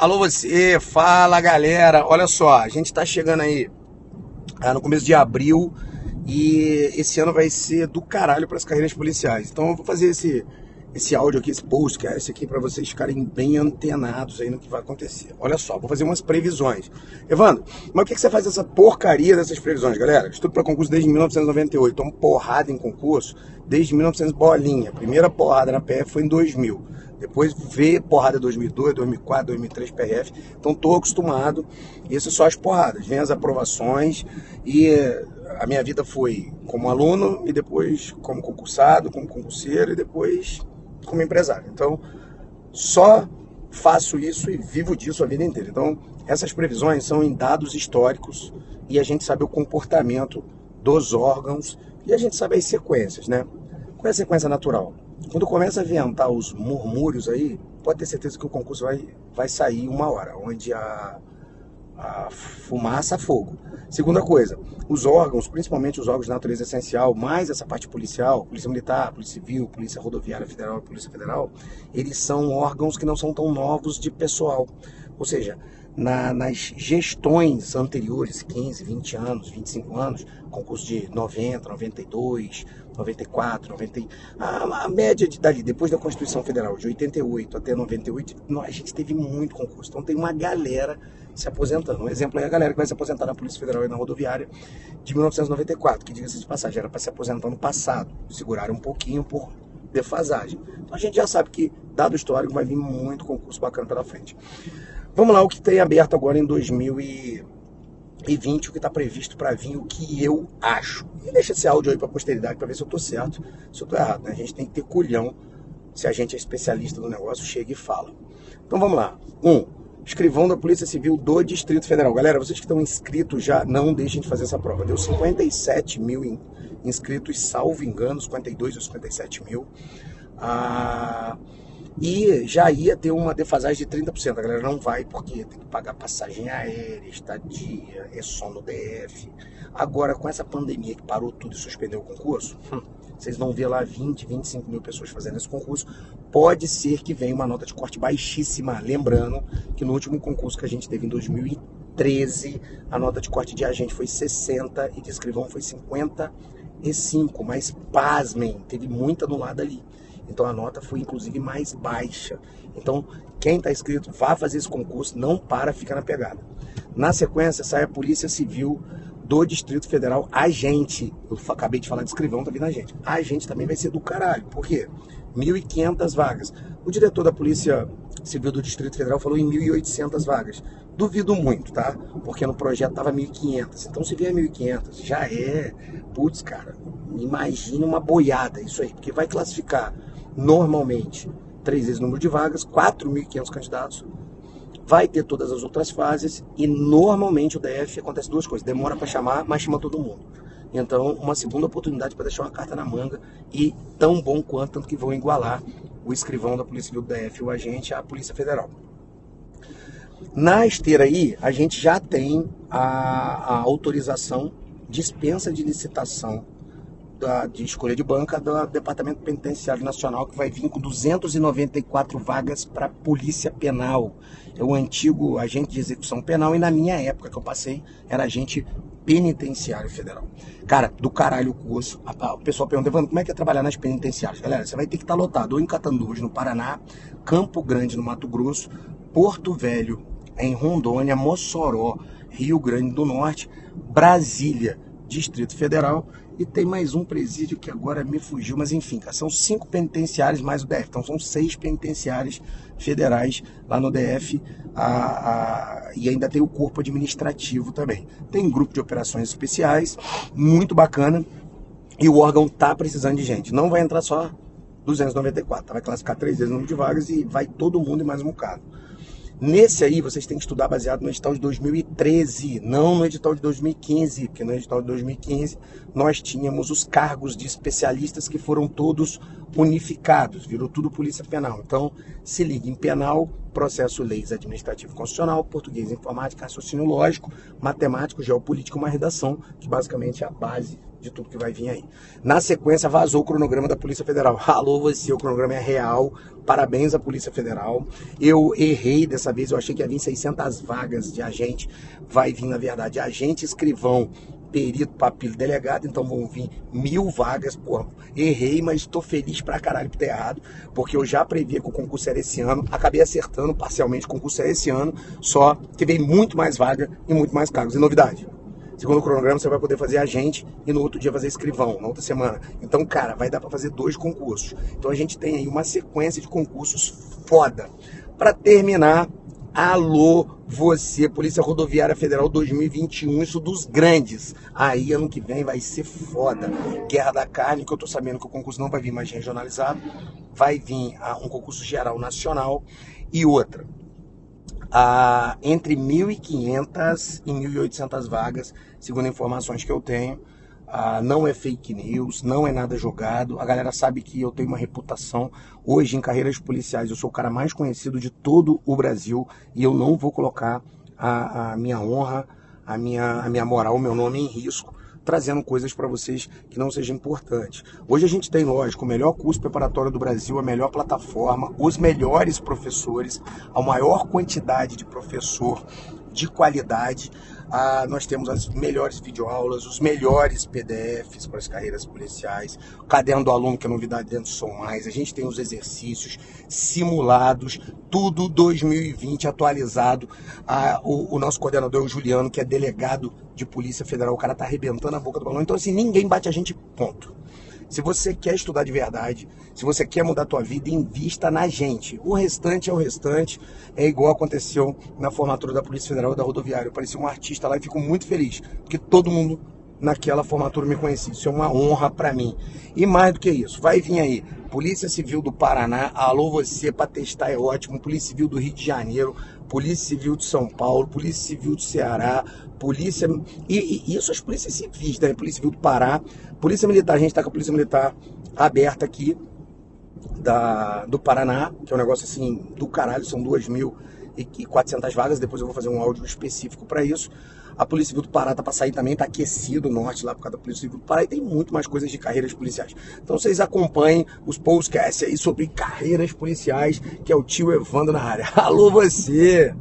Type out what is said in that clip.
Alô você, fala galera, olha só, a gente está chegando aí ah, no começo de abril e esse ano vai ser do caralho para as carreiras policiais. Então eu vou fazer esse, esse áudio aqui, esse esse aqui para vocês ficarem bem antenados aí no que vai acontecer. Olha só, vou fazer umas previsões. Evandro, mas o que, que você faz essa porcaria dessas previsões, galera? Estudo para concurso desde 1998, tomo porrada em concurso desde 1900 bolinha. primeira porrada na PF foi em 2000. Depois vê porrada 2002, 2004, 2003 PRF. Então tô acostumado. Isso é só as porradas. Vem as aprovações e a minha vida foi como aluno e depois como concursado, como concurseiro e depois como empresário. Então só faço isso e vivo disso a vida inteira. Então essas previsões são em dados históricos e a gente sabe o comportamento dos órgãos e a gente sabe as sequências, né? Qual é a sequência natural? Quando começa a ventar os murmúrios aí, pode ter certeza que o concurso vai, vai sair uma hora, onde a, a fumaça a fogo. Segunda coisa, os órgãos, principalmente os órgãos de natureza essencial, mais essa parte policial, polícia militar, polícia civil, polícia rodoviária federal, polícia federal, eles são órgãos que não são tão novos de pessoal. Ou seja, na, nas gestões anteriores, 15, 20 anos, 25 anos, concurso de 90, 92, 94, 90, a, a média de dali, depois da Constituição Federal, de 88 até 98, a gente teve muito concurso. Então tem uma galera se aposentando. Um exemplo é a galera que vai se aposentar na Polícia Federal e na rodoviária de 1994, que diga-se de passagem, era para se aposentar no passado. Seguraram um pouquinho por defasagem. Então a gente já sabe que, dado histórico, vai vir muito concurso bacana pela frente. Vamos lá, o que tem aberto agora em 2020, o que está previsto para vir, o que eu acho. E deixa esse áudio aí para a posteridade para ver se eu estou certo, se eu estou errado. Né? A gente tem que ter culhão, se a gente é especialista do negócio, chega e fala. Então vamos lá. Um, escrivão da Polícia Civil do Distrito Federal. Galera, vocês que estão inscritos já, não deixem de fazer essa prova. Deu 57 mil inscritos, salvo engano, 52 ou 57 mil. Ah e já ia ter uma defasagem de 30%. A galera não vai porque tem que pagar passagem aérea, estadia, é só no DF. Agora, com essa pandemia que parou tudo e suspendeu o concurso, hum, vocês vão ver lá 20, 25 mil pessoas fazendo esse concurso. Pode ser que venha uma nota de corte baixíssima. Lembrando que no último concurso que a gente teve em 2013, a nota de corte de agente foi 60 e de escrivão foi 55. Mas pasmem, teve muita anulada ali. Então a nota foi inclusive mais baixa. Então quem está inscrito vá fazer esse concurso, não para, fica na pegada. Na sequência sai a Polícia Civil do Distrito Federal, agente. Eu acabei de falar de escrivão, tá vindo a gente. A gente também vai ser do caralho. Por quê? 1.500 vagas. O diretor da Polícia Civil do Distrito Federal falou em 1.800 vagas. Duvido muito, tá? Porque no projeto tava 1.500. Então se vier 1.500, já é, putz, cara, imagina uma boiada isso aí, porque vai classificar normalmente três vezes o número de vagas, 4.500 candidatos, vai ter todas as outras fases e normalmente o DF acontece duas coisas, demora para chamar, mas chama todo mundo. Então, uma segunda oportunidade para deixar uma carta na manga e tão bom quanto, tanto que vão igualar o escrivão da Polícia Civil do DF, o agente, à Polícia Federal. Na esteira aí, a gente já tem a, a autorização, dispensa de licitação da, de escolha de banca do Departamento Penitenciário Nacional, que vai vir com 294 vagas para Polícia Penal. É o antigo agente de execução penal, e na minha época que eu passei, era agente penitenciário federal. Cara, do caralho o curso. O pessoal pergunta, como é que é trabalhar nas penitenciárias? Galera, você vai ter que estar tá lotado ou em Catanduz, no Paraná, Campo Grande, no Mato Grosso, Porto Velho, em Rondônia, Mossoró, Rio Grande do Norte, Brasília, Distrito Federal e tem mais um presídio que agora me fugiu, mas enfim, são cinco penitenciários mais o DF, então são seis penitenciários federais lá no DF a, a, e ainda tem o corpo administrativo também. Tem grupo de operações especiais, muito bacana, e o órgão tá precisando de gente. Não vai entrar só 294, vai classificar três vezes o número de vagas e vai todo mundo e mais um bocado. Nesse aí, vocês têm que estudar baseado no edital de 2013, não no edital de 2015, porque no edital de 2015 nós tínhamos os cargos de especialistas que foram todos unificados, virou tudo Polícia Penal. Então, se liga em penal, processo leis administrativo constitucional, português informática, raciocínio lógico, matemático, geopolítico, uma redação, que basicamente é a base de tudo que vai vir aí. Na sequência, vazou o cronograma da Polícia Federal. Alô, você, o cronograma é real. Parabéns à Polícia Federal. Eu errei dessa vez, eu achei que ia vir 600 vagas de agente. Vai vir, na verdade, agente escrivão perito, papilo, delegado, então vão vir mil vagas. Pô, errei, mas estou feliz pra caralho por ter errado, porque eu já previa que o concurso era esse ano, acabei acertando parcialmente, o concurso é esse ano, só que veio muito mais vaga e muito mais cargos. E novidade, segundo o cronograma, você vai poder fazer agente e no outro dia fazer escrivão, na outra semana. Então, cara, vai dar para fazer dois concursos. Então a gente tem aí uma sequência de concursos foda. Para terminar, alô, você, Polícia Rodoviária Federal 2021, isso dos grandes. Aí ano que vem vai ser foda. Guerra da Carne, que eu tô sabendo que o concurso não vai vir mais regionalizado, vai vir ah, um concurso geral nacional e outra ah, entre 1.500 e 1.800 vagas, segundo informações que eu tenho. Ah, não é fake news, não é nada jogado. A galera sabe que eu tenho uma reputação. Hoje, em carreiras policiais, eu sou o cara mais conhecido de todo o Brasil e eu não vou colocar a, a minha honra, a minha, a minha moral, o meu nome em risco trazendo coisas para vocês que não sejam importantes. Hoje a gente tem, lógico, o melhor curso preparatório do Brasil, a melhor plataforma, os melhores professores, a maior quantidade de professor de qualidade. Ah, nós temos as melhores videoaulas, os melhores PDFs para as carreiras policiais, o caderno do aluno, que é novidade dentro do Som Mais, a gente tem os exercícios simulados, tudo 2020 atualizado. Ah, o, o, nosso coordenador é o Juliano, que é delegado de Polícia Federal, o cara tá arrebentando a boca do balão. Então, assim, ninguém bate a gente, ponto. Se você quer estudar de verdade, se você quer mudar a tua vida, invista na gente. O restante é o restante. É igual aconteceu na formatura da Polícia Federal da Rodoviária. Eu parecia um artista lá e fico muito feliz, porque todo mundo naquela formatura me conhecia. Isso é uma honra para mim. E mais do que isso, vai vir aí. Polícia Civil do Paraná, alô você, para testar é ótimo. Polícia Civil do Rio de Janeiro, Polícia Civil de São Paulo, Polícia Civil do Ceará, Polícia. E, e isso as polícias civis, né? Polícia Civil do Pará, Polícia Militar, a gente está com a Polícia Militar aberta aqui da, do Paraná, que é um negócio assim do caralho, são 2.400 vagas. Depois eu vou fazer um áudio específico para isso. A Polícia Civil do Pará tá para sair também, tá aquecido o norte lá por causa da Polícia Civil do Pará e tem muito mais coisas de carreiras policiais. Então vocês acompanhem os podcasts aí sobre carreiras policiais, que é o tio Evandro na área. Alô você!